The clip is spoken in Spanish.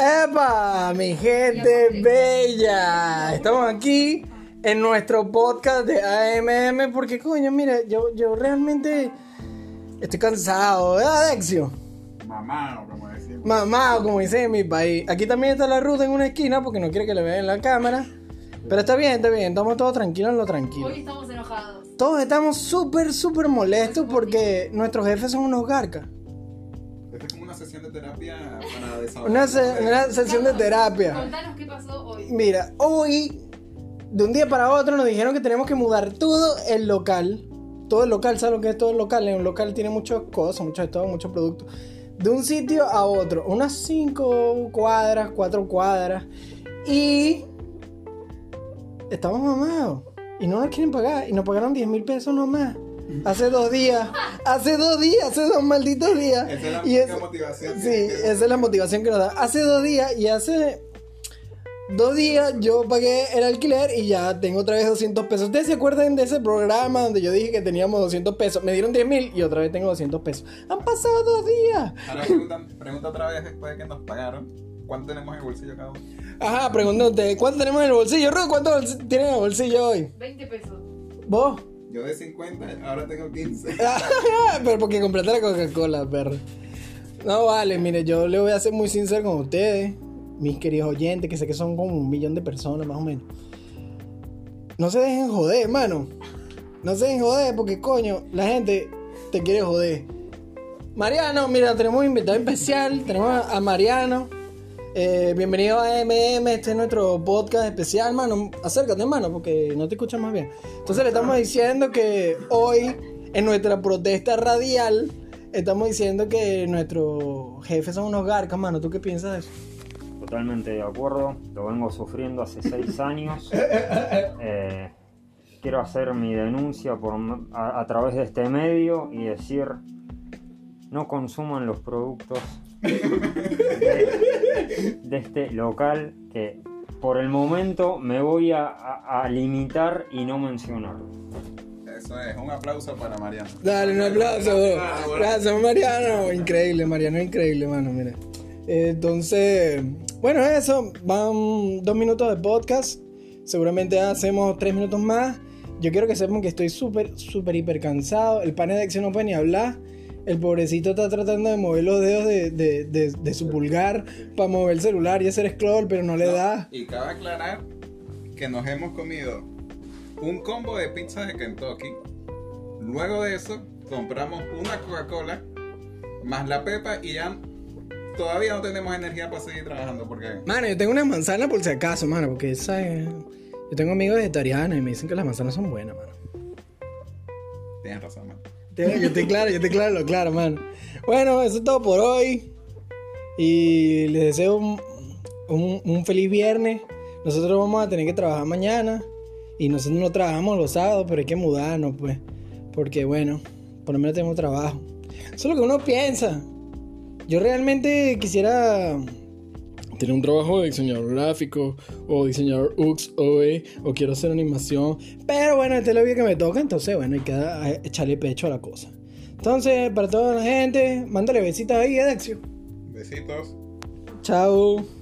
¡Epa! Mi gente bella. Estamos aquí en nuestro podcast de AMM porque, coño, mira, yo, yo realmente estoy cansado, ¿verdad, Dexio? Mamá, como decimos. Mamá, como dice en mi país. Aquí también está la ruta en una esquina porque no quiere que le vean en la cámara. Pero está bien, está bien. Estamos todos tranquilos en lo tranquilo. Hoy estamos enojados. Todos estamos súper, súper molestos porque nuestros jefes son unos garcas. Esta es como una sesión de terapia para desahogar. Una, se- una sesión de terapia. Contanos qué pasó hoy. Mira, hoy, de un día para otro, nos dijeron que tenemos que mudar todo el local. Todo el local, ¿sabes lo que es todo el local? En un local tiene muchas cosas, mucho de todo, muchos productos. De un sitio a otro, unas 5 cuadras, 4 cuadras. Y estamos mamados. Y no nos quieren pagar. Y nos pagaron 10 mil pesos nomás. Hace dos días. Hace dos días, hace dos malditos días. Esa es la Y es- motivación. Sí, esa es la motivación que nos da. Hace dos días y hace dos días yo pagué el alquiler y ya tengo otra vez 200 pesos. ¿Ustedes se acuerdan de ese programa donde yo dije que teníamos 200 pesos? Me dieron 10 mil y otra vez tengo 200 pesos. Han pasado dos días. Ahora pregunta, pregunta otra vez después de que nos pagaron. ¿Cuánto tenemos en el bolsillo cada uno? Ajá, pregúntate, ¿cuánto tenemos en el bolsillo? Ruth, ¿cuánto tienen en el bolsillo hoy? 20 pesos. ¿Vos? Yo de 50, ahora tengo 15. Pero porque compraste la Coca-Cola, perro. No, vale, mire, yo le voy a ser muy sincero con ustedes, mis queridos oyentes, que sé que son como un millón de personas más o menos. No se dejen joder, hermano. No se dejen joder porque, coño, la gente te quiere joder. Mariano, mira, tenemos un invitado especial. Tenemos a a Mariano. Eh, bienvenido a MM, este es nuestro podcast especial, hermano. Acércate, hermano, porque no te escuchas más bien. Entonces le estamos diciendo que hoy, en nuestra protesta radial, estamos diciendo que nuestros jefes son unos garcas, mano. ¿Tú qué piensas de eso? Totalmente de acuerdo, lo vengo sufriendo hace seis años. Eh, quiero hacer mi denuncia por, a, a través de este medio y decir, no consuman los productos de, de este local que por el momento me voy a, a- a limitar y no mencionar. Eso es, un aplauso para Mariano. Dale, un aplauso. Gracias, Mariano. Increíble, Mariano, increíble, mano, mira. Eh, Entonces, bueno, eso. Van dos minutos de podcast. Seguramente hacemos tres minutos más. Yo quiero que sepan que estoy súper, súper, hiper cansado. El panel de acción no puede ni hablar. El pobrecito está tratando de mover los dedos de, de- de- de su pulgar para mover el celular y hacer scroll, pero no le da. Y cabe aclarar que nos hemos comido un combo de pizza de Kentucky. Luego de eso, compramos una Coca-Cola más la pepa y ya todavía no tenemos energía para seguir trabajando porque Mano, yo tengo una manzana por si acaso, mano, porque esa es- Yo tengo amigos vegetarianos y me dicen que las manzanas son buenas, mano. tienes razón, man. Yo estoy claro, yo estoy claro, lo claro, mano. Bueno, eso es todo por hoy. Y les deseo un, un- un feliz viernes. Nosotros vamos a tener que trabajar mañana. Y nosotros no trabajamos los sábados, pero hay que mudarnos, pues. Porque, bueno, por lo menos tenemos trabajo. Eso es lo que uno piensa. Yo realmente quisiera tener un trabajo de diseñador gráfico o diseñador UX o, eh, o quiero hacer animación. Pero bueno, esta es la vida que me toca, entonces bueno, hay que echarle pecho a la cosa. Entonces, para toda la gente, mándale besitas ahí, Edexio. Besitos. Chao.